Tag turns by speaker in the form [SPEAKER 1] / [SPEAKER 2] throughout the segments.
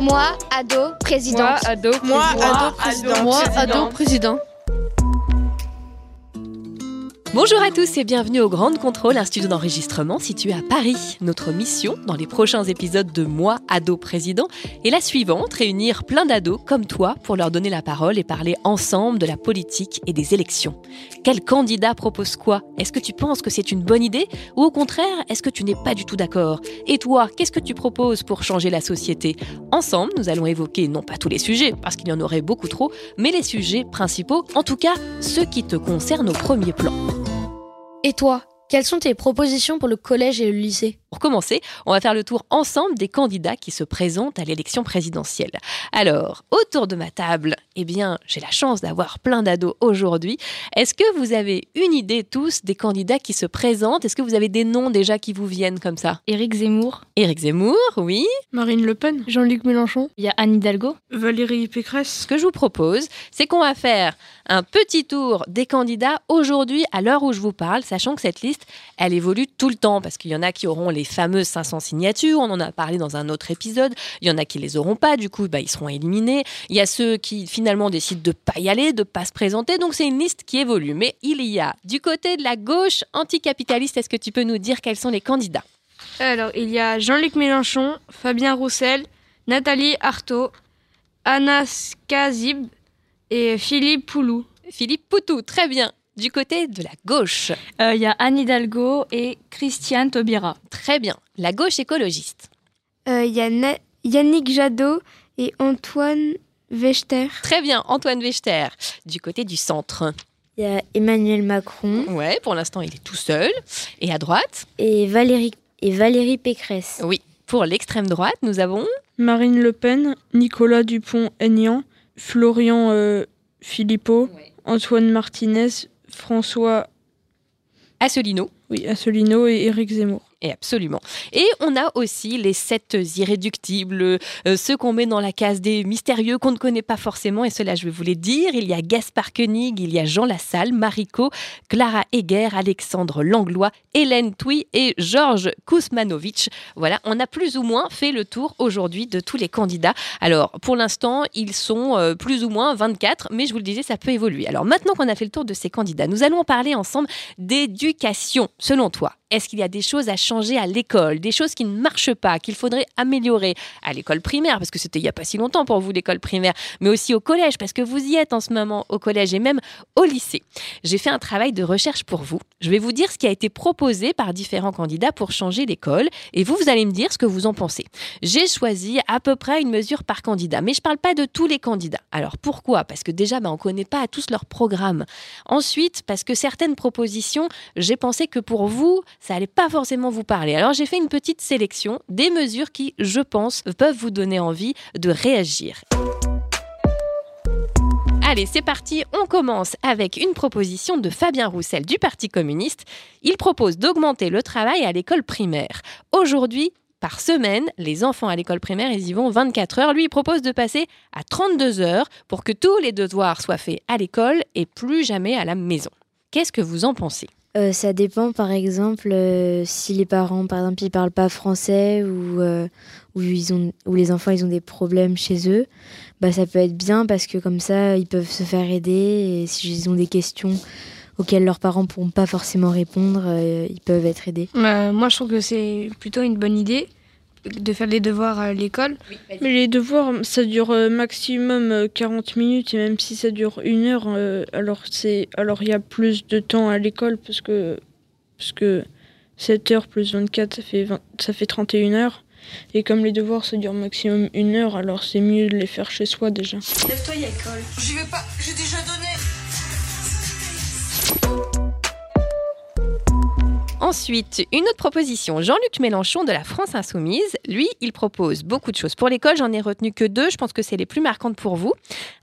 [SPEAKER 1] Moi, ado, présidente.
[SPEAKER 2] ado,
[SPEAKER 3] Moi, ado, président.
[SPEAKER 1] Moi, ado,
[SPEAKER 3] président.
[SPEAKER 4] Bonjour à tous et bienvenue au Grand Contrôle, un studio d'enregistrement situé à Paris. Notre mission dans les prochains épisodes de Moi, ado président, est la suivante, réunir plein d'ados comme toi pour leur donner la parole et parler ensemble de la politique et des élections. Quel candidat propose quoi? Est-ce que tu penses que c'est une bonne idée? Ou au contraire, est-ce que tu n'es pas du tout d'accord? Et toi, qu'est-ce que tu proposes pour changer la société? Ensemble, nous allons évoquer non pas tous les sujets, parce qu'il y en aurait beaucoup trop, mais les sujets principaux, en tout cas ceux qui te concernent au premier plan.
[SPEAKER 1] Et toi, quelles sont tes propositions pour le collège et le lycée?
[SPEAKER 4] Pour commencer, on va faire le tour ensemble des candidats qui se présentent à l'élection présidentielle. Alors, autour de ma table, eh bien, j'ai la chance d'avoir plein d'ados aujourd'hui. Est-ce que vous avez une idée tous des candidats qui se présentent? Est-ce que vous avez des noms déjà qui vous viennent comme ça?
[SPEAKER 2] Éric Zemmour.
[SPEAKER 4] Éric Zemmour, oui.
[SPEAKER 3] Marine Le Pen.
[SPEAKER 1] Jean-Luc Mélenchon.
[SPEAKER 2] Il y a Anne Hidalgo.
[SPEAKER 3] Valérie Pécresse.
[SPEAKER 4] Ce que je vous propose, c'est qu'on va faire un petit tour des candidats aujourd'hui à l'heure où je vous parle, sachant que cette liste, elle évolue tout le temps parce qu'il y en a qui auront les fameuses 500 signatures, on en a parlé dans un autre épisode, il y en a qui les auront pas, du coup, bah, ils seront éliminés. Il y a ceux qui finalement décident de pas y aller, de pas se présenter, donc c'est une liste qui évolue. Mais il y a du côté de la gauche anticapitaliste, est-ce que tu peux nous dire quels sont les candidats?
[SPEAKER 3] Alors, il y a Jean-Luc Mélenchon, Fabien Roussel, Nathalie Arthaud, Anna Skazib et Philippe Poulou.
[SPEAKER 4] Philippe Poutou, très bien. Du côté de la gauche,
[SPEAKER 2] Il y a Anne Hidalgo et Christiane Taubira.
[SPEAKER 4] très bien. La gauche écologiste.
[SPEAKER 5] Euh, Il y a Na- Yannick Jadot et Antoine Wechter.
[SPEAKER 4] Très bien, Antoine Wechter, du côté du centre.
[SPEAKER 5] Il y a Emmanuel Macron
[SPEAKER 4] Ouais, pour l'instant, il est tout seul. Et à droite,
[SPEAKER 5] et Valérie, et Valérie Pécresse.
[SPEAKER 4] oui, pour l'extrême droite, nous avons
[SPEAKER 3] Marine Le Pen, Nicolas Dupont-Aignan, Florian euh, Philippot, Antoine Martinez, François
[SPEAKER 4] Asselineau.
[SPEAKER 3] oui, Asselineau et Éric Zemmour.
[SPEAKER 4] Et absolument. Et on a aussi les sept irréductibles, euh, ceux qu'on met dans la case des mystérieux qu'on ne connaît pas forcément. Et cela, je vais vous les dire. Il y a Gaspard Koenig, il y a Jean Lassalle, Mariko, Clara Heger, Alexandre Langlois, Hélène Touy et Georges Kousmanovic. Voilà, on a plus ou moins fait le tour aujourd'hui de tous les candidats. Alors, pour l'instant, ils sont euh, plus ou moins 24, mais je vous le disais, ça peut évoluer. Alors, maintenant qu'on a fait le tour de ces candidats, nous allons parler ensemble d'éducation. Selon toi, est-ce qu'il y a des choses à changer à l'école, des choses qui ne marchent pas, qu'il faudrait améliorer à l'école primaire, parce que c'était il n'y a pas si longtemps pour vous l'école primaire, mais aussi au collège, parce que vous y êtes en ce moment au collège et même au lycée. J'ai fait un travail de recherche pour vous. Je vais vous dire ce qui a été proposé par différents candidats pour changer l'école, et vous, vous allez me dire ce que vous en pensez. J'ai choisi à peu près une mesure par candidat, mais je ne parle pas de tous les candidats. Alors pourquoi? Parce que déjà, ben, on ne connaît pas à tous leurs programmes. Ensuite, parce que certaines propositions, j'ai pensé que pour vous, ça allait pas forcément vous parler. Alors j'ai fait une petite sélection des mesures qui, je pense, peuvent vous donner envie de réagir. Allez, c'est parti, on commence avec une proposition de Fabien Roussel du Parti communiste. Il propose d'augmenter le travail à l'école primaire. Aujourd'hui, par semaine, les enfants à l'école primaire, ils y vont 24 heures. Lui, propose de passer à 32 heures pour que tous les devoirs soient faits à l'école et plus jamais à la maison. Qu'est-ce que vous en pensez?
[SPEAKER 5] Euh, ça dépend, par exemple, euh, si les parents, par exemple, ils parlent pas français ou, euh, les enfants, ils ont des problèmes chez eux, bah, ça peut être bien parce que comme ça, ils peuvent se faire aider et s'ils ont des questions auxquelles leurs parents pourront pas forcément répondre, ils peuvent être aidés.
[SPEAKER 3] Bah, moi, je trouve que c'est plutôt une bonne idée de faire les devoirs à l'école.
[SPEAKER 6] Mais les devoirs, ça dure maximum 40 minutes et même si ça dure une heure, alors c'est alors il y a plus de temps à l'école parce que parce que 7 heures plus 24 ça fait ça fait 31 heures. Et comme les devoirs ça dure maximum une heure, alors c'est mieux de les faire chez soi déjà.
[SPEAKER 7] Lève-toi, y a école. J'y vais pas, j'ai déjà donné.
[SPEAKER 4] Ensuite, une autre proposition. Jean-Luc Mélenchon de la France Insoumise, lui, il propose beaucoup de choses pour l'école. J'en ai retenu que deux. Je pense que c'est les plus marquantes pour vous.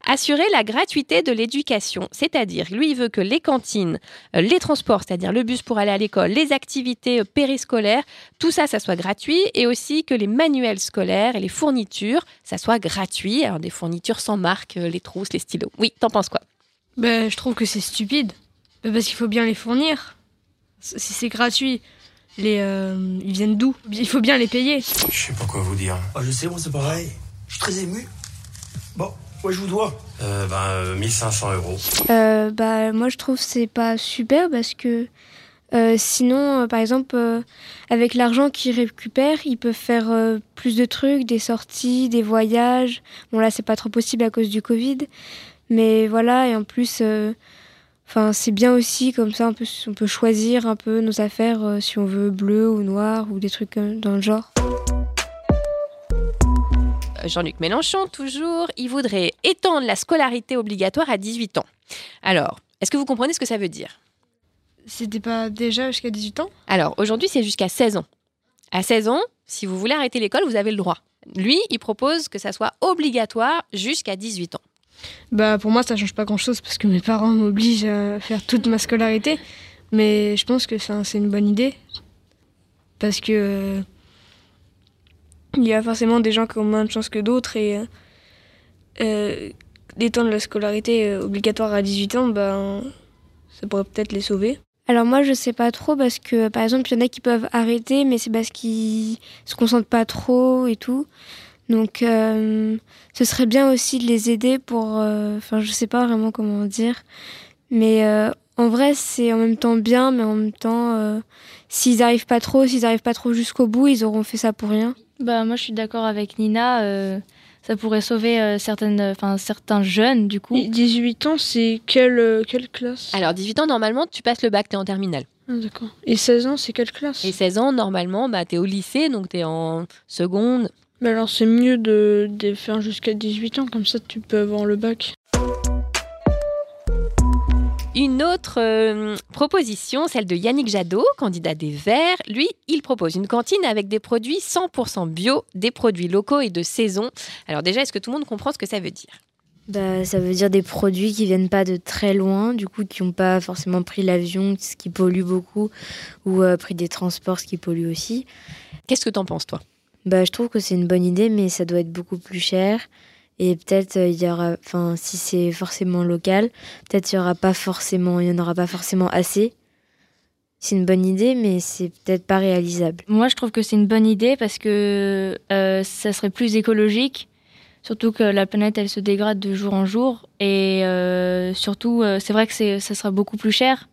[SPEAKER 4] Assurer la gratuité de l'éducation, c'est-à-dire, lui, il veut que les cantines, euh, les transports, c'est-à-dire le bus pour aller à l'école, les activités euh, périscolaires, tout ça, ça soit gratuit, et aussi que les manuels scolaires et les fournitures, ça soit gratuit. Alors des fournitures sans marque, euh, les trousses, les stylos. Oui, t'en penses quoi?
[SPEAKER 3] Ben, je trouve que c'est stupide. Ben, parce qu'il faut bien les fournir si c'est gratuit, les, euh, ils viennent d'où? Il faut bien les payer.
[SPEAKER 8] Je sais pas quoi vous dire.
[SPEAKER 9] Ah, je sais, moi c'est pareil. Je suis très ému. Bon, ouais, je vous dois.
[SPEAKER 8] Euh, ben, 1500 euros.
[SPEAKER 10] Euh, bah, moi je trouve c'est pas super parce que euh, sinon, par exemple, avec l'argent qu'ils récupèrent, ils peuvent faire plus de trucs, des sorties, des voyages. Bon, là, c'est pas trop possible à cause du Covid. Mais voilà, et en plus, Enfin, c'est bien aussi, comme ça, on peut, choisir un peu nos affaires euh, si on veut bleu ou noir ou des trucs euh, dans le genre.
[SPEAKER 4] Jean-Luc Mélenchon, toujours, il voudrait étendre la scolarité obligatoire à 18 ans. Alors, est-ce que vous comprenez ce que ça veut dire?
[SPEAKER 3] C'était pas déjà jusqu'à 18 ans?
[SPEAKER 4] Alors, aujourd'hui, c'est jusqu'à 16 ans. À 16 ans, si vous voulez arrêter l'école, vous avez le droit. Lui, il propose que ça soit obligatoire jusqu'à 18 ans.
[SPEAKER 3] Bah pour moi ça change pas grand chose parce que mes parents m'obligent à faire toute ma scolarité. Mais je pense que c'est une bonne idée. Parce que euh, y a forcément des gens qui ont moins de chance que d'autres et euh, euh d'étendre la scolarité euh, obligatoire à 18 ans, bah, ça pourrait peut-être les sauver.
[SPEAKER 10] Alors moi je sais pas trop parce que par exemple il y en a qui peuvent arrêter mais c'est parce qu'ils se concentrent pas trop et tout. Donc, euh, ce serait bien aussi de les aider pour. Euh, enfin, je sais pas vraiment comment dire. Mais euh, en vrai, c'est en même temps bien, mais en même temps, s'ils n'arrivent pas trop, s'ils n'arrivent pas trop jusqu'au bout, ils auront fait ça pour rien.
[SPEAKER 2] Bah, moi, je suis d'accord avec Nina. ça pourrait sauver certaines, enfin, certains jeunes, du coup.
[SPEAKER 6] 18 ans, c'est quelle, quelle classe?
[SPEAKER 4] Alors, 18 ans, normalement, tu passes le bac, tu es en terminale.
[SPEAKER 6] Ah, d'accord. Et 16 ans, c'est quelle classe?
[SPEAKER 4] Et 16 ans, normalement, bah, tu es au lycée, donc tu es en seconde,
[SPEAKER 6] mais alors c'est mieux de, de faire jusqu'à 18 ans, comme ça tu peux avoir le bac.
[SPEAKER 4] Une autre euh, proposition, celle de Yannick Jadot, candidat des Verts. Lui, il propose une cantine avec des produits 100% bio, des produits locaux et de saison. Alors déjà, est-ce que tout le monde comprend ce que ça veut dire?
[SPEAKER 5] Bah, ça veut dire des produits qui viennent pas de très loin, du coup qui n'ont pas forcément pris l'avion, ce qui pollue beaucoup, ou euh, pris des transports, ce qui pollue aussi.
[SPEAKER 4] Qu'est-ce que tu en penses toi?
[SPEAKER 5] Bah, je trouve que c'est une bonne idée, mais ça doit être beaucoup plus cher. Et peut-être euh, il y aura, enfin, si c'est forcément local, peut-être il y aura pas forcément, il y en aura pas forcément assez. C'est une bonne idée, mais c'est peut-être pas réalisable.
[SPEAKER 2] Moi, je trouve que c'est une bonne idée parce que euh, ça serait plus écologique. Surtout que la planète, elle se dégrade de jour en jour. Et euh, surtout, c'est vrai que ça sera beaucoup plus cher,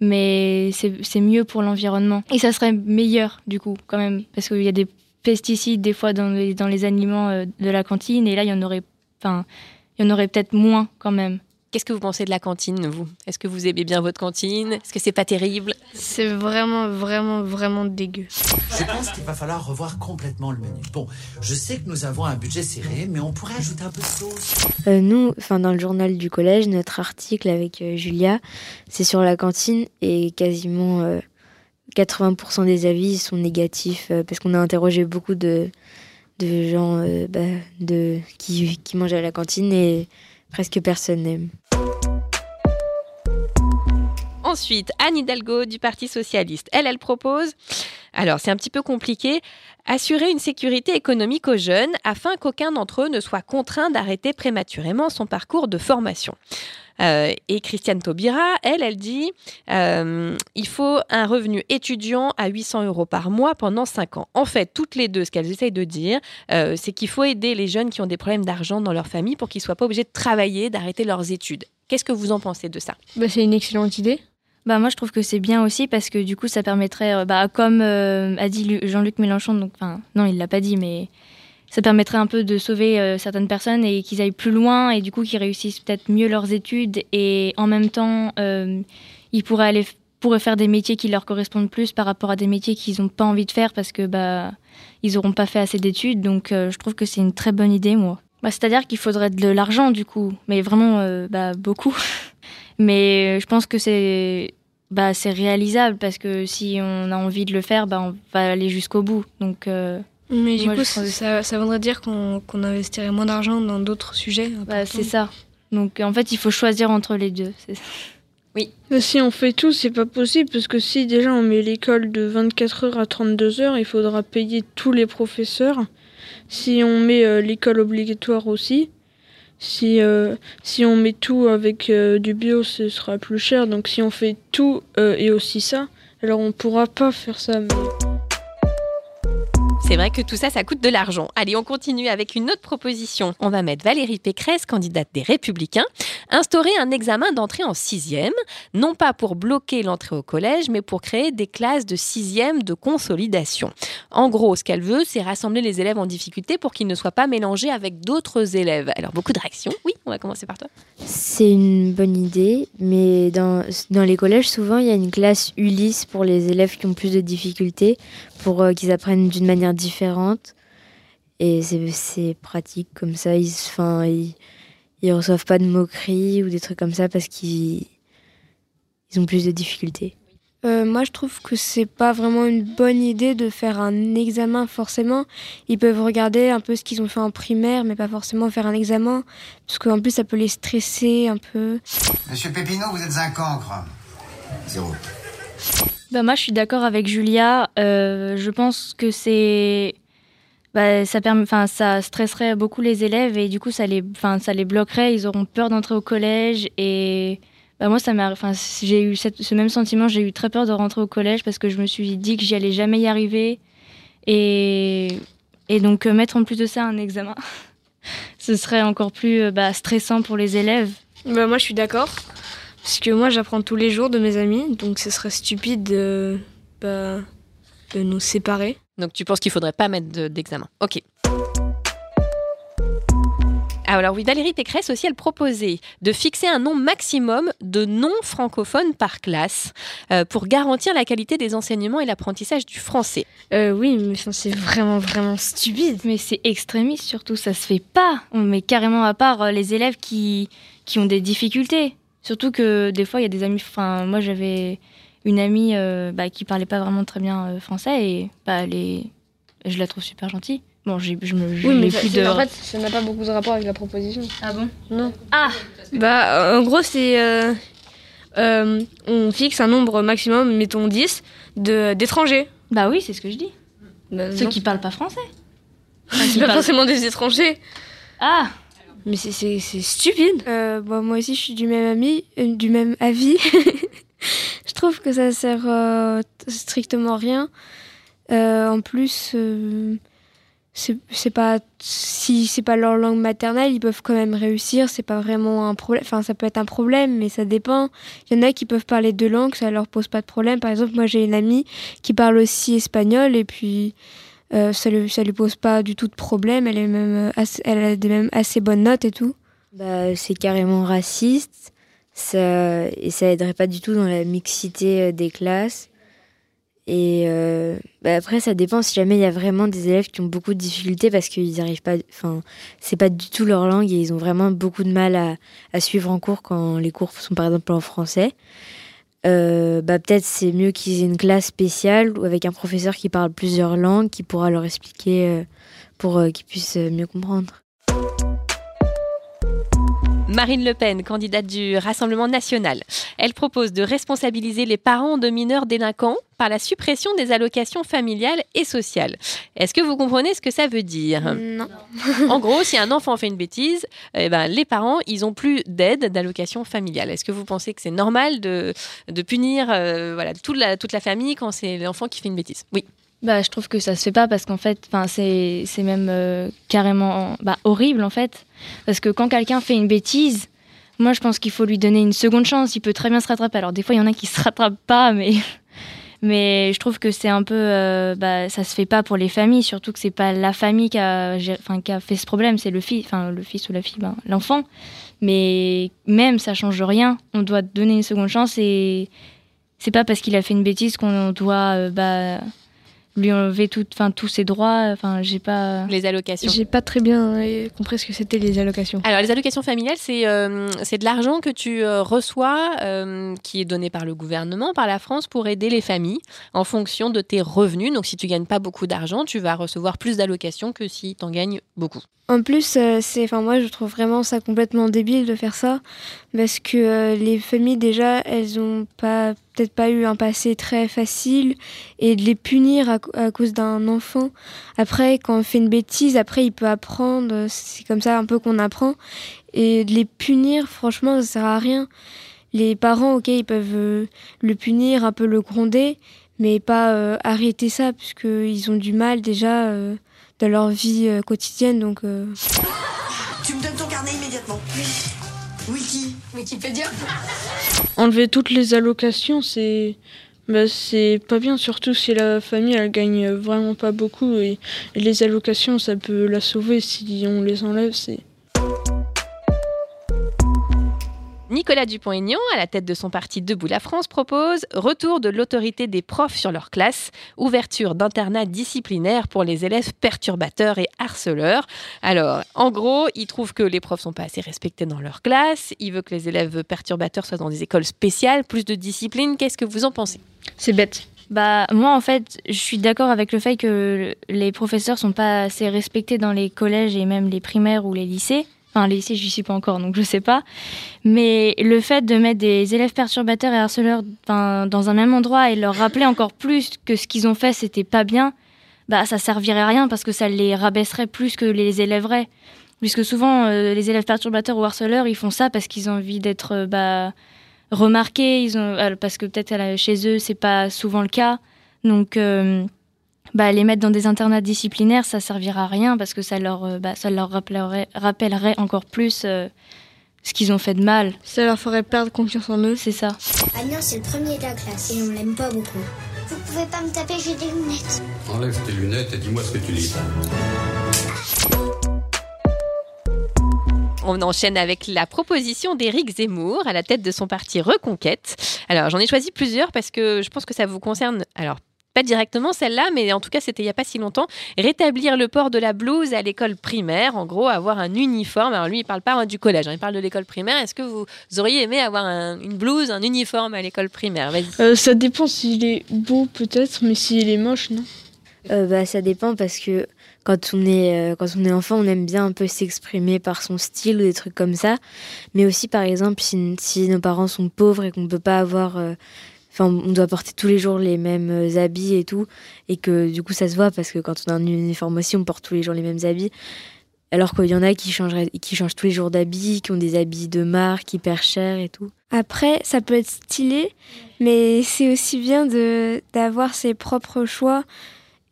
[SPEAKER 2] mais c'est mieux pour l'environnement. Et ça serait meilleur, du coup, quand même. Parce qu'il y a des pesticides des fois dans les, dans les aliments euh, de la cantine et là il y en aurait enfin il y en aurait peut-être moins quand même.
[SPEAKER 4] Qu'est-ce que vous pensez de la cantine, vous? Est-ce que vous aimez bien votre cantine? Est-ce que c'est pas terrible?
[SPEAKER 3] C'est vraiment, vraiment, vraiment dégueu.
[SPEAKER 9] Je pense qu'il va falloir revoir complètement le menu. Bon, je sais que nous avons un budget serré, mais on pourrait ajouter un peu de sauce.
[SPEAKER 5] Euh, nous, enfin dans le journal du collège, notre article avec euh, Julia, c'est sur la cantine et quasiment 80% des avis sont négatifs euh, parce qu'on a interrogé beaucoup de, gens euh, bah, qui, mangent à la cantine et presque personne n'aime.
[SPEAKER 4] Ensuite, Anne Hidalgo du Parti socialiste. Elle propose, alors c'est un petit peu compliqué, assurer une sécurité économique aux jeunes afin qu'aucun d'entre eux ne soit contraint d'arrêter prématurément son parcours de formation. Euh, et Christiane Taubira, elle, elle dit euh, il faut un revenu étudiant à 800 euros par mois pendant 5 ans. En fait, toutes les deux, ce qu'elles essayent de dire, euh, c'est qu'il faut aider les jeunes qui ont des problèmes d'argent dans leur famille pour qu'ils ne soient pas obligés de travailler, d'arrêter leurs études. Qu'est-ce que vous en pensez de ça?
[SPEAKER 3] Bah, C'est une excellente idée.
[SPEAKER 2] Bah moi je trouve que c'est bien aussi parce que du coup ça permettrait, bah, comme a dit Jean-Luc Mélenchon, donc enfin non il l'a pas dit mais ça permettrait un peu de sauver certaines personnes et qu'ils aillent plus loin et du coup qu'ils réussissent peut-être mieux leurs études et en même temps ils pourraient aller pourraient faire des métiers qui leur correspondent plus par rapport à des métiers qu'ils n'ont pas envie de faire parce que bah ils n'auront pas fait assez d'études. Donc je trouve que c'est une très bonne idée moi. Bah, c'est-à-dire qu'il faudrait de l'argent du coup, mais vraiment euh, bah, beaucoup. mais je pense que c'est bah, c'est réalisable parce que si on a envie de le faire, bah, on va aller jusqu'au bout. Donc, euh,
[SPEAKER 3] mais du coup, ça, ça, voudrait dire qu'on investirait moins d'argent dans d'autres sujets
[SPEAKER 2] bah, C'est ça. Donc en fait, il faut choisir entre les deux.
[SPEAKER 6] Oui. Mais si on fait tout, c'est pas possible parce que si déjà on met l'école de 24 heures à 32 heures, il faudra payer tous les professeurs. Si on met euh, l'école obligatoire aussi, si, euh, si on met tout avec euh, du bio, ce sera plus cher. Donc si on fait tout et aussi ça, alors on pourra pas faire ça.
[SPEAKER 4] C'est vrai que tout ça, ça coûte de l'argent. Allez, on continue avec une autre proposition. On va mettre Valérie Pécresse, candidate des Républicains, instaurer un examen d'entrée en sixième, non pas pour bloquer l'entrée au collège, mais pour créer des classes de sixième de consolidation. En gros, ce qu'elle veut, c'est rassembler les élèves en difficulté pour qu'ils ne soient pas mélangés avec d'autres élèves. Alors, beaucoup de réactions. Oui, on va commencer par toi.
[SPEAKER 5] C'est une bonne idée, mais dans, les collèges, souvent, il y a une classe Ulysse pour les élèves qui ont plus de difficultés, pour euh, qu'ils apprennent d'une manière différentes. Et c'est pratique comme ça. Ils, enfin, ils, ils, reçoivent pas de moqueries ou des trucs comme ça parce qu'ils ils ont plus de difficultés.
[SPEAKER 3] Euh, moi, je trouve que c'est pas vraiment une bonne idée de faire un examen forcément. Ils peuvent regarder un peu ce qu'ils ont fait en primaire, mais pas forcément faire un examen, parce qu'en plus, ça peut les stresser un peu.
[SPEAKER 11] Monsieur Pépino, vous êtes un cancre. Zéro.
[SPEAKER 2] Bah moi, je suis d'accord avec Julia. Euh, je pense que c'est bah, ça permet, ça stresserait beaucoup les élèves et du coup, ça les, ça les bloquerait. Ils auront peur d'entrer au collège et bah, moi, ça m'a, j'ai eu ce même sentiment. J'ai eu très peur de rentrer au collège parce que je me suis dit que j'y allais jamais y arriver et et donc euh, mettre en plus de ça un examen, ce serait encore plus euh, bah, stressant pour les élèves.
[SPEAKER 3] Bah, moi, je suis d'accord. Parce que moi, j'apprends tous les jours de mes amis, donc ce serait stupide de, bah, de nous séparer.
[SPEAKER 4] Donc tu penses qu'il faudrait pas mettre d'examen Ok. Ah, alors oui, Valérie Pécresse aussi, elle proposait de fixer un nombre maximum de non-francophones par classe euh, pour garantir la qualité des enseignements et l'apprentissage du français.
[SPEAKER 3] Euh, oui, mais c'est vraiment, vraiment stupide.
[SPEAKER 2] Mais c'est extrémiste surtout, ça se fait pas. On met carrément à part euh, les élèves qui, qui ont des difficultés. Surtout que des fois, il y a des amis. Enfin, moi, j'avais une amie euh, bah, qui parlait pas vraiment très bien euh, français et bah, elle je la trouve super gentille. Bon, je me.
[SPEAKER 3] Oui, mais plus de... en fait, ça n'a pas beaucoup de rapport avec la proposition.
[SPEAKER 2] Ah bon?
[SPEAKER 3] Non.
[SPEAKER 2] Ah
[SPEAKER 3] Bah, en gros, c'est. Euh, on fixe un nombre maximum, mettons 10, d'étrangers.
[SPEAKER 2] Bah oui, c'est ce que je dis. Bah, Ceux qui parlent pas français.
[SPEAKER 3] c'est pas forcément des étrangers.
[SPEAKER 2] Ah
[SPEAKER 3] mais c'est stupide. Euh, bon, moi aussi, je suis du même, ami, euh, du même avis. je trouve que ça sert euh, strictement rien. en plus, c'est pas si c'est pas leur langue maternelle, ils peuvent quand même réussir. C'est pas vraiment un problème. Enfin, ça peut être un problème, mais ça dépend. Il y en a qui peuvent parler deux langues, ça leur pose pas de problème. Par exemple, moi, j'ai une amie qui parle aussi espagnol et puis euh, ça, lui, ça lui pose pas du tout de problème. Elle, est même assez, elle a des même assez bonnes notes et tout.
[SPEAKER 5] Bah, c'est carrément raciste. Ça, et ça aiderait pas du tout dans la mixité euh, des classes. Et euh, bah après, ça dépend si jamais il y a vraiment des élèves qui ont beaucoup de difficultés parce qu'ils arrivent pas. Enfin, c'est pas du tout leur langue et ils ont vraiment beaucoup de mal à suivre en cours quand les cours sont par exemple en français. Euh, bah, peut-être c'est mieux qu'ils aient une classe spéciale ou avec un professeur qui parle plusieurs langues, qui pourra leur expliquer euh, pour euh, qu'ils puissent mieux comprendre.
[SPEAKER 4] Marine Le Pen, candidate du Rassemblement national. Elle propose de responsabiliser les parents de mineurs délinquants par la suppression des allocations familiales et sociales. Est-ce que vous comprenez ce que ça veut dire?
[SPEAKER 3] Non.
[SPEAKER 4] en gros, si un enfant fait une bêtise, eh ben, les parents, ils ont plus d'aide d'allocation familiale. Est-ce que vous pensez que c'est normal de, de punir euh, voilà, toute, la, toute la famille quand c'est l'enfant qui fait une bêtise? Oui.
[SPEAKER 2] Bah, je trouve que ça se fait pas parce qu'en fait, c'est même euh, carrément bah, horrible en fait. Parce que quand quelqu'un fait une bêtise, moi, je pense qu'il faut lui donner une seconde chance. Il peut très bien se rattraper. Alors, des fois, il y en a qui se rattrapent pas, mais, mais je trouve que c'est un peu. Euh, bah, ça se fait pas pour les familles, surtout que c'est pas la famille qui a, enfin, qui a fait ce problème, c'est le fils, le fils ou la fille, ben, l'enfant. Mais même, ça change rien. On doit donner une seconde chance et c'est pas parce qu'il a fait une bêtise qu'on doit. Euh, bah, lui enlever tout, enfin, tous ses droits. Enfin, j'ai pas.
[SPEAKER 4] Les allocations.
[SPEAKER 3] J'ai pas très bien euh, compris ce que c'était les allocations.
[SPEAKER 4] Alors, les allocations familiales, c'est euh, c'est de l'argent que tu euh, reçois, qui est donné par le gouvernement, par la France, pour aider les familles en fonction de tes revenus. Donc, si tu gagnes pas beaucoup d'argent, tu vas recevoir plus d'allocations que si tu en gagnes beaucoup.
[SPEAKER 10] En plus, euh, c'est, enfin moi je trouve vraiment ça complètement débile de faire ça parce que euh, les familles déjà elles ont pas peut-être pas eu un passé très facile et de les punir à, cause d'un enfant. Après quand on fait une bêtise, après il peut apprendre, c'est comme ça un peu qu'on apprend et de les punir franchement ça sert à rien. Les parents ok ils peuvent euh, le punir, un peu le gronder, mais pas arrêter ça puisqu'ils ont du mal déjà de leur vie euh, quotidienne. Donc, euh.
[SPEAKER 7] Tu me donnes ton carnet immédiatement. Oui. Wiki. Wikipédia.
[SPEAKER 6] Enlever toutes les allocations, c'est. Bah, c'est pas bien, surtout si la famille elle gagne vraiment pas beaucoup et les allocations ça peut la sauver si on les enlève. C'est
[SPEAKER 4] Nicolas Dupont-Aignan, à la tête de son parti Debout la France, propose retour de l'autorité des profs sur leur classe, ouverture d'internats disciplinaires pour les élèves perturbateurs et harceleurs. Alors, en gros, il trouve que les profs sont pas assez respectés dans leur classe, il veut que les élèves perturbateurs soient dans des écoles spéciales, plus de discipline. Qu'est-ce que vous en pensez?
[SPEAKER 6] C'est bête.
[SPEAKER 2] Bah moi en fait, je suis d'accord avec le fait que les professeurs sont pas assez respectés dans les collèges et même les primaires ou les lycées. Enfin, les lycées, je suis pas encore, donc je sais pas. Mais le fait de mettre des élèves perturbateurs et harceleurs dans un même endroit et leur rappeler encore plus que ce qu'ils ont fait, c'était pas bien, bah ça servirait à rien parce que ça les rabaisserait plus que les élèverait. Puisque souvent, euh, les élèves perturbateurs ou harceleurs, ils font ça parce qu'ils ont envie d'être euh, bah, remarqués, ils ont, euh, parce que peut-être chez eux, c'est pas souvent le cas. Donc, bah, les mettre dans des internats disciplinaires, ça servira à rien parce que ça leur, euh, bah, ça leur rappellerait, rappellerait encore plus euh, ce qu'ils ont fait de mal.
[SPEAKER 3] Ça leur ferait perdre confiance en eux.
[SPEAKER 2] C'est ça.
[SPEAKER 12] Agnan, c'est le premier de la classe et on l'aime pas beaucoup.
[SPEAKER 13] Vous pouvez pas me taper, j'ai des lunettes.
[SPEAKER 8] Enlève tes lunettes et dis-moi ce que tu lis.
[SPEAKER 4] On enchaîne avec la proposition d'Éric Zemmour à la tête de son parti Reconquête. Alors j'en ai choisi plusieurs parce que je pense que ça vous concerne. Alors pas directement celle-là, mais en tout cas, c'était il n'y a pas si longtemps. Rétablir le port de la blouse à l'école primaire, en gros, avoir un uniforme. Alors lui, il parle pas hein, du collège, hein, il parle de l'école primaire. Est-ce que vous auriez aimé avoir une blouse, un uniforme à l'école primaire?
[SPEAKER 6] Euh, Ça dépend s'il est beau, peut-être, mais s'il est moche, non?
[SPEAKER 5] Euh, bah, Ça dépend parce que quand on est euh, quand on est enfant, on aime bien un peu s'exprimer par son style ou des trucs comme ça. Mais aussi, par exemple, si, si nos parents sont pauvres et qu'on ne peut pas avoir on doit porter tous les jours les mêmes euh, habits et tout, et que du coup ça se voit parce que quand on a un uniforme aussi, on porte tous les jours les mêmes habits. Alors qu'il y en a qui, qui changent tous les jours d'habits, qui ont des habits de marque hyper chers et tout.
[SPEAKER 10] Après, ça peut être stylé, mais c'est aussi bien d'avoir ses propres choix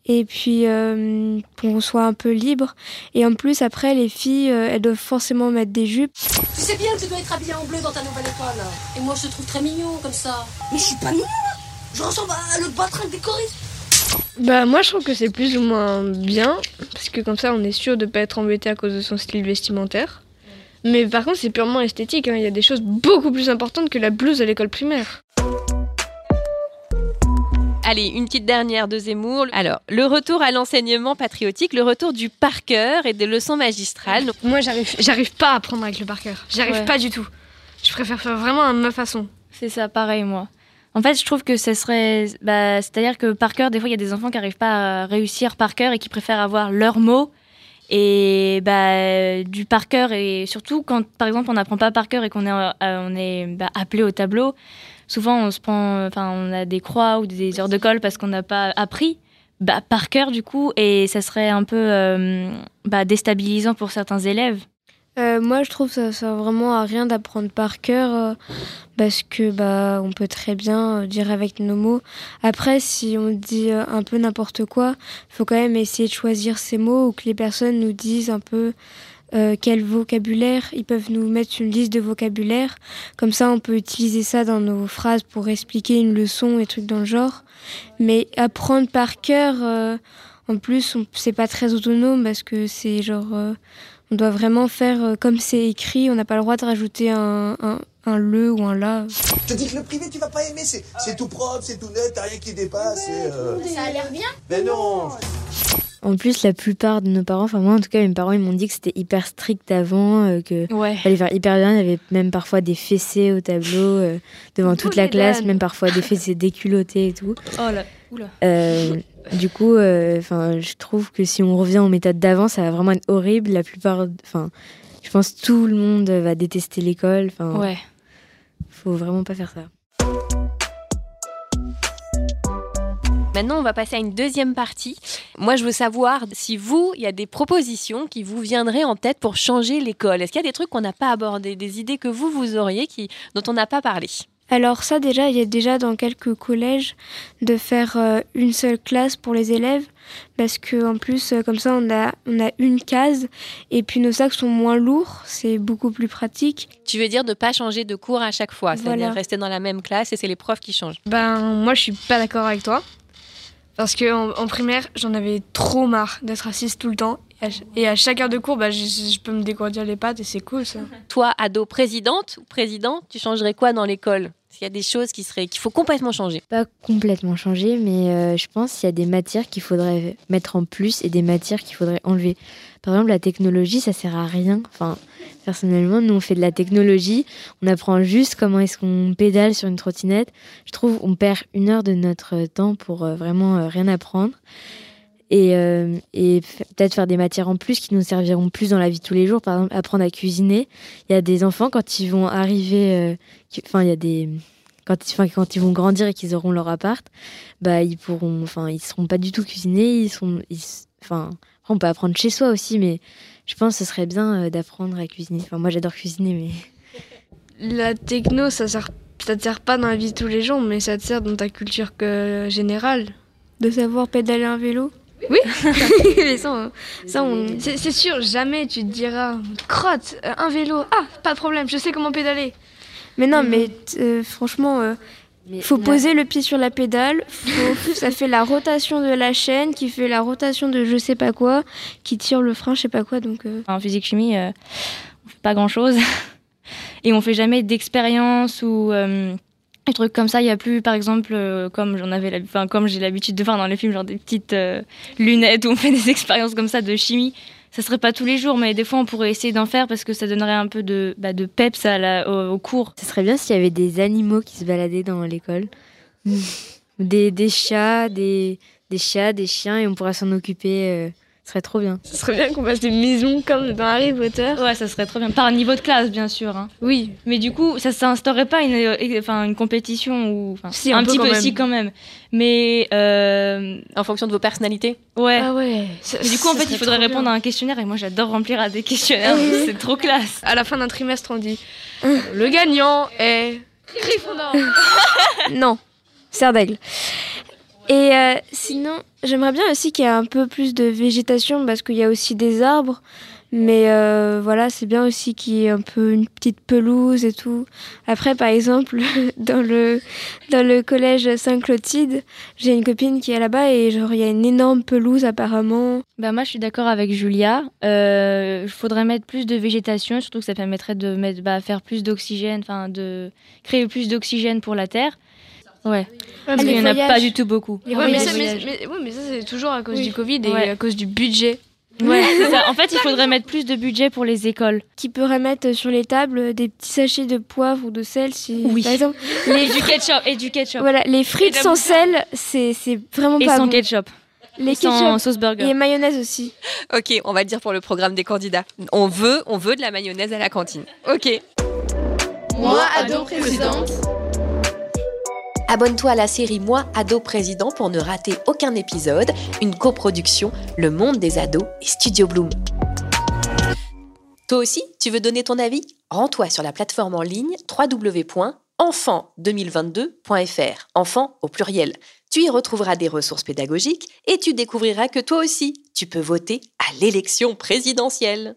[SPEAKER 10] et puis euh, qu'on soit un peu libre. Et en plus, après, les filles, euh, elles doivent forcément mettre des jupes.
[SPEAKER 7] Tu sais bien que tu dois être habillée en bleu dans ta nouvelle école. Et moi, je te trouve très mignon comme ça. Mais je suis pas mignon, Je ressemble à le batrin des choristes.
[SPEAKER 3] Bah moi je trouve que c'est plus ou moins bien parce que comme ça on est sûr de pas être embêté à cause de son style vestimentaire. Mais par contre c'est purement esthétique, hein. il y a des choses beaucoup plus importantes que la blouse à l'école primaire.
[SPEAKER 4] Allez, une petite dernière de Zemmour. Alors, le retour à l'enseignement patriotique, le retour du par cœur et des leçons magistrales.
[SPEAKER 3] Moi, j'arrive, j'arrive pas à apprendre avec le par cœur. J'arrive pas du tout. Je préfère faire vraiment à ma façon.
[SPEAKER 2] C'est ça, pareil, moi. En fait, je trouve que ce serait. Bah, c'est-à-dire que par cœur, des fois, il y a des enfants qui n'arrivent pas à réussir par cœur et qui préfèrent avoir leurs mots. Et bah, du par cœur, et surtout quand, par exemple, on n'apprend pas par cœur et qu'on est, euh, on est bah, appelé au tableau, souvent on se prend, enfin on a des croix ou des heures de colle parce qu'on n'a pas appris bah, par cœur du coup et ça serait un peu euh, bah, déstabilisant pour certains élèves.
[SPEAKER 10] Euh, moi, je trouve que ça sert vraiment à rien d'apprendre par cœur euh, parce que bah on peut très bien dire avec nos mots. Après, si on dit un peu n'importe quoi, il faut quand même essayer de choisir ses mots ou que les personnes nous disent un peu euh, quel vocabulaire. Ils peuvent nous mettre une liste de vocabulaire. Comme ça, on peut utiliser ça dans nos phrases pour expliquer une leçon et trucs dans le genre. Mais apprendre par cœur, euh, en plus, c'est pas très autonome parce que c'est genre. Euh, on doit vraiment faire comme c'est écrit. On n'a pas le droit de rajouter un, un, un, le ou un la.
[SPEAKER 14] Je te dis que le privé, tu vas pas aimer. C'est tout propre, c'est tout net, t'as rien qui dépasse.
[SPEAKER 13] Ça a l'air bien.
[SPEAKER 14] Mais non
[SPEAKER 5] en plus, la plupart de nos parents, enfin moi en tout cas, mes parents, ils m'ont dit que c'était hyper strict avant, euh, que
[SPEAKER 4] ouais.
[SPEAKER 5] fallait faire hyper bien. Il y avait même parfois des fessées au tableau euh, devant toute la classe, même parfois des fessées déculottées et tout.
[SPEAKER 4] Oh là, oula.
[SPEAKER 5] Euh, du coup, euh, enfin, je trouve que si on revient aux méthodes d'avant, ça va vraiment être horrible. La plupart, enfin, je pense que tout le monde va détester l'école. Enfin,
[SPEAKER 4] ouais.
[SPEAKER 5] Faut vraiment pas faire ça.
[SPEAKER 4] Maintenant, on va passer à une deuxième partie. Moi, je veux savoir si vous, il y a des propositions qui vous viendraient en tête pour changer l'école. Est-ce qu'il y a des trucs qu'on n'a pas abordés, des idées que vous, vous auriez qui, dont on n'a pas parlé?
[SPEAKER 10] Alors ça déjà, il y a déjà dans quelques collèges de faire euh, une seule classe pour les élèves parce que en plus euh, comme ça on a on a une case et puis nos sacs sont moins lourds, c'est beaucoup plus pratique.
[SPEAKER 4] Tu veux dire de pas changer de cours à chaque fois, c'est-à-dire rester dans la même classe et c'est les profs qui changent?
[SPEAKER 3] Ben moi je suis pas d'accord avec toi. Parce qu'en en, primaire, j'en avais trop marre d'être assise tout le temps. Et à, chaque heure de cours, bah, je, peux me dégourdir les pattes et c'est cool ça.
[SPEAKER 4] Toi, ado présidente ou président, tu changerais quoi dans l'école? S'il y a des choses qui seraient qu'il faut complètement changer
[SPEAKER 5] Pas complètement changer, mais euh, je pense qu'il y a des matières qu'il faudrait mettre en plus et des matières qu'il faudrait enlever. Par exemple, la technologie, ça sert à rien. Enfin, Personnellement, nous, on fait de la technologie. On apprend juste comment est-ce qu'on pédale sur une trottinette. Je trouve on perd une heure de notre temps pour euh, vraiment euh, rien apprendre. Et, euh, et peut-être faire des matières en plus qui nous serviront plus dans la vie de tous les jours. Par exemple, apprendre à cuisiner. Il y a des enfants, quand ils vont arriver... Enfin, il y a des quand ils, quand ils vont grandir et qu'ils auront leur appart, bah ils pourront, enfin ils seront pas du tout cuisinés, ils sont, enfin on peut apprendre chez soi aussi, mais je pense que ce serait bien euh, d'apprendre à cuisiner. Enfin, moi, j'adore cuisiner, mais.
[SPEAKER 3] La techno, ça sert, ça te sert pas dans la vie de tous les jours, mais ça te sert dans ta culture générale.
[SPEAKER 10] De savoir pédaler un vélo?
[SPEAKER 3] Oui, ça, c'est sûr, jamais tu te diras crotte, euh, un vélo, ah, pas de problème, je sais comment pédaler.
[SPEAKER 10] Mais non, mais euh, franchement, il faut poser le pied sur la pédale. ça fait la rotation de la chaîne, qui fait la rotation de je sais pas quoi, qui tire le frein, je sais pas quoi. Donc euh.
[SPEAKER 2] en physique chimie, euh, on fait pas grand chose et on fait jamais d'expérience ou euh, des trucs comme ça. Il y a plus, par exemple, comme j'en avais, enfin comme j'ai l'habitude de voir dans les films, genre des petites lunettes où on fait des expériences comme ça de chimie ça serait pas tous les jours, mais des fois on pourrait essayer d'en faire parce que ça donnerait un peu de, bah, de peps à la, au, cours.
[SPEAKER 5] Ce serait bien s'il y avait des animaux qui se baladaient dans l'école. des, des chats, des, des chats, des chiens, et on pourrait s'en occuper. Ce serait trop bien.
[SPEAKER 3] Ce serait bien qu'on fasse des maisons comme dans Harry Potter.
[SPEAKER 2] Ouais, ça serait trop bien. Par niveau de classe, bien sûr. Hein.
[SPEAKER 3] Oui.
[SPEAKER 2] Mais du coup, ça s'instaurerait pas une, euh, enfin, une compétition ou.
[SPEAKER 3] Si, un, petit peu,
[SPEAKER 2] aussi quand même. Mais. Euh...
[SPEAKER 4] En fonction de vos personnalités
[SPEAKER 2] Ouais.
[SPEAKER 3] Ah ouais.
[SPEAKER 2] du coup, en fait, il faudrait répondre à un questionnaire et moi, j'adore remplir à des questionnaires. c'est trop classe.
[SPEAKER 3] À la fin d'un trimestre, on dit le gagnant est. Gryffondor
[SPEAKER 10] Non, Serre d'aigle. Et euh, sinon, j'aimerais bien aussi qu'il y ait un peu plus de végétation parce qu'il y a aussi des arbres. Mais euh, voilà, c'est bien aussi qu'il y ait un peu une petite pelouse et tout. Après, par exemple, dans le, dans le collège Saint-Clotilde, j'ai une copine qui est là-bas et genre, il y a une énorme pelouse apparemment.
[SPEAKER 2] Bah moi, je suis d'accord avec Julia. Il euh, faudrait mettre plus de végétation, surtout que ça permettrait de bah, faire plus d'oxygène, enfin de créer plus d'oxygène pour la Terre. Ouais. Parce qu'il n'y en a pas du tout beaucoup.
[SPEAKER 3] mais, mais, ça, c'est toujours à cause du Covid et à cause du budget.
[SPEAKER 2] Ouais, En fait, il faudrait mettre plus de budget pour les écoles.
[SPEAKER 10] Qui pourrait mettre sur les tables des petits sachets de poivre ou de sel, si
[SPEAKER 2] oui.
[SPEAKER 10] par exemple.
[SPEAKER 2] Les... du ketchup et du ketchup.
[SPEAKER 10] Voilà, les frites sans sel, c'est vraiment
[SPEAKER 2] et
[SPEAKER 10] pas
[SPEAKER 2] sans
[SPEAKER 10] bon.
[SPEAKER 2] ketchup.
[SPEAKER 10] Les
[SPEAKER 2] sans sauce burger.
[SPEAKER 10] Et mayonnaise aussi.
[SPEAKER 4] Ok, on va le dire pour le programme des candidats. On veut, on veut de la mayonnaise à la cantine. Ok.
[SPEAKER 15] Moi, ado présidente.
[SPEAKER 4] Abonne-toi à la série Moi, ado président pour ne rater aucun épisode, une coproduction Le Monde des ados et Studio Bloom. Toi aussi, tu veux donner ton avis? Rends-toi sur la plateforme en ligne www.enfant2022.fr. Enfant au pluriel. Tu y retrouveras des ressources pédagogiques et tu découvriras que toi aussi, tu peux voter à l'élection présidentielle.